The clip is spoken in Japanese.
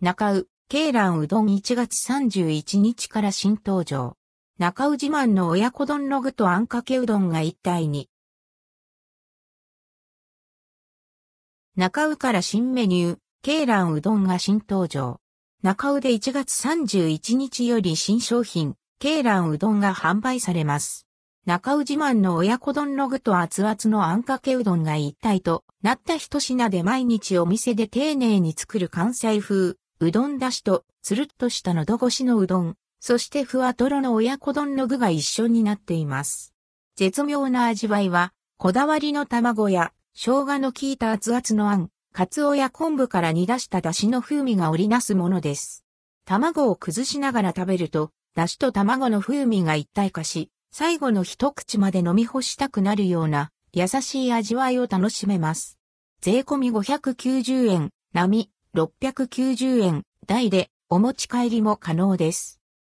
中尾、ケイランうどん1月31日から新登場。中尾自慢の親子丼の具とあんかけうどんが一体に。中尾から新メニュー、ケイランうどんが新登場。中尾で1月31日より新商品、ケイランうどんが販売されます。中尾自慢の親子丼の具と熱々のあんかけうどんが一体となった一品で毎日お店で丁寧に作る関西風、うどんだしとつるっとした喉越しのうどん、そしてふわとろの親子丼の具が一緒になっています。絶妙な味わいは、こだわりの卵や生姜の効いた熱々のあん、カツオや昆布から煮出した出汁の風味が織りなすものです。卵を崩しながら食べると、出汁と卵の風味が一体化し、最後の一口まで飲み干したくなるような優しい味わいを楽しめます。税込み590円、並690円、台でお持ち帰りも可能です。